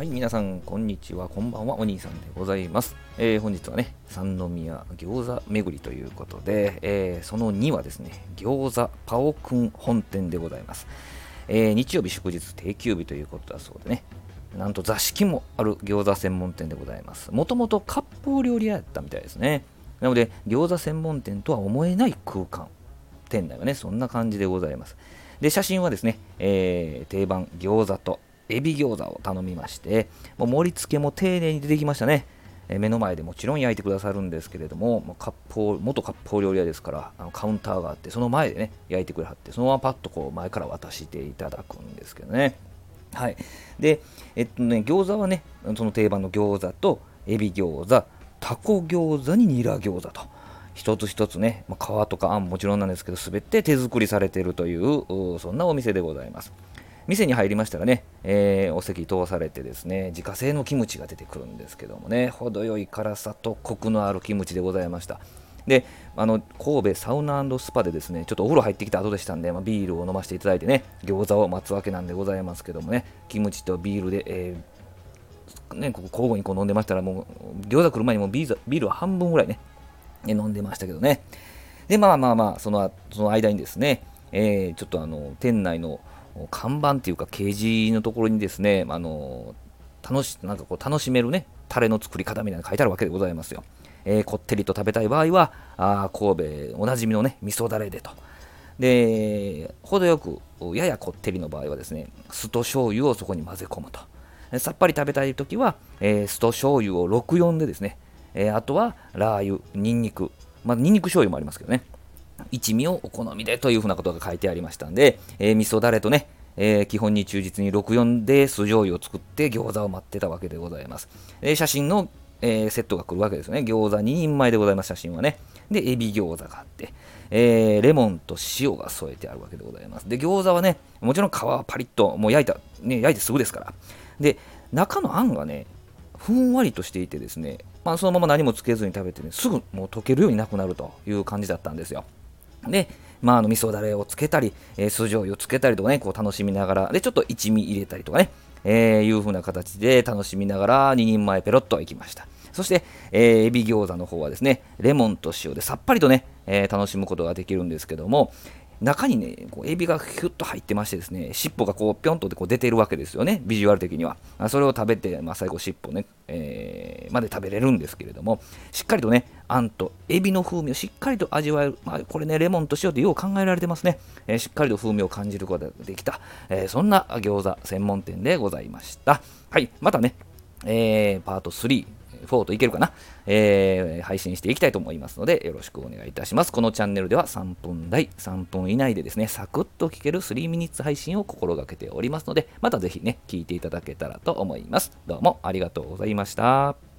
はい、皆さん、こんにちは、こんばんは、お兄さんでございます。えー、本日はね、三宮餃子巡りということで、えー、その2はですね、餃子パオくん本店でございます。えー、日曜日祝日定休日ということだそうでね、なんと座敷もある餃子専門店でございます。もともと割烹料理屋やったみたいですね。なので、餃子専門店とは思えない空間。店内はね、そんな感じでございます。で、写真はですね、え、定番餃子とエビ餃子を頼みまして、もう盛り付けも丁寧に出てきましたね。え目の前でもちろん焼いてくださるんですけれども、もう割烹元割烹料理屋ですからあのカウンターがあってその前でね焼いてくれはってそのままパッとこう前から渡していただくんですけどね。はい。でえっとね餃子はねその定番の餃子とエビ餃子タコ餃子にニラ餃子と一つ一つね、まあ、皮とかあんもちろんなんですけど全て手作りされているというそんなお店でございます。店に入りましたらね、えー、お席通されてですね自家製のキムチが出てくるんですけどもね程よい辛さとコクのあるキムチでございました。であの神戸サウナスパでですねちょっとお風呂入ってきた後でしたんで、まあ、ビールを飲ませていただいてね餃子を待つわけなんでございますけどもねキムチとビールで、えーね、ここ交互にこう飲んでましたらもう餃子来る前にもビールは半分ぐらいね飲んでましたけどね。でまあまあまあそのその間にですね、えー、ちょっとあの店内の看板っていうか掲示のところにですね、あの楽しなんかこう楽しめるね、タレの作り方みたいなの書いてあるわけでございますよ。えー、こってりと食べたい場合は、あ神戸おなじみのね、味噌だれでと。で、程よく、ややこってりの場合はですね、酢と醤油をそこに混ぜ込むと。さっぱり食べたいときは、えー、酢と醤油を64でですね、えー、あとはラー油、ニンニク、まあ、ニンニク醤油もありますけどね、一味をお好みでというふうなことが書いてありましたんで、えー、味噌だれとね、えー、基本に忠実に64で酢醤油を作って餃子を待ってたわけでございます。えー、写真の、えー、セットが来るわけですね。餃子2人前でございます、写真はね。で、エビ餃子があって、えー、レモンと塩が添えてあるわけでございます。で、餃子はね、もちろん皮はパリッと、もう焼いた、ね、焼いてすぐですから。で、中のあんがね、ふんわりとしていてですね、まあ、そのまま何もつけずに食べてね、すぐもう溶けるようになくなるという感じだったんですよ。で、まあ、あの味噌だれをつけたり、えー、酢醤油をつけたりとかね、こう楽しみながら、で、ちょっと一味入れたりとかね、えー、いう風な形で楽しみながら2人前ペロッといきました。そして、えー、エビ餃子の方はですね、レモンと塩でさっぱりとね、えー、楽しむことができるんですけども、中にね、こうエビがヒュッと入ってましてですね、尻尾がこうぴょんとこう出てるわけですよね、ビジュアル的には。それを食べて、まあ、最後尻尾ね、えー、まで食べれるんですけれども、しっかりとね、あんとエビの風味をしっかりと味わえる。まあ、これね、レモンと塩ってよう考えられてますね。えー、しっかりと風味を感じることができた、えー、そんな餃子専門店でございました。はい、またね、えー、パート3、4といけるかな、えー、配信していきたいと思いますので、よろしくお願いいたします。このチャンネルでは3分台、3分以内でですね、サクッと聞ける3ミニッツ配信を心がけておりますので、またぜひね、聞いていただけたらと思います。どうもありがとうございました。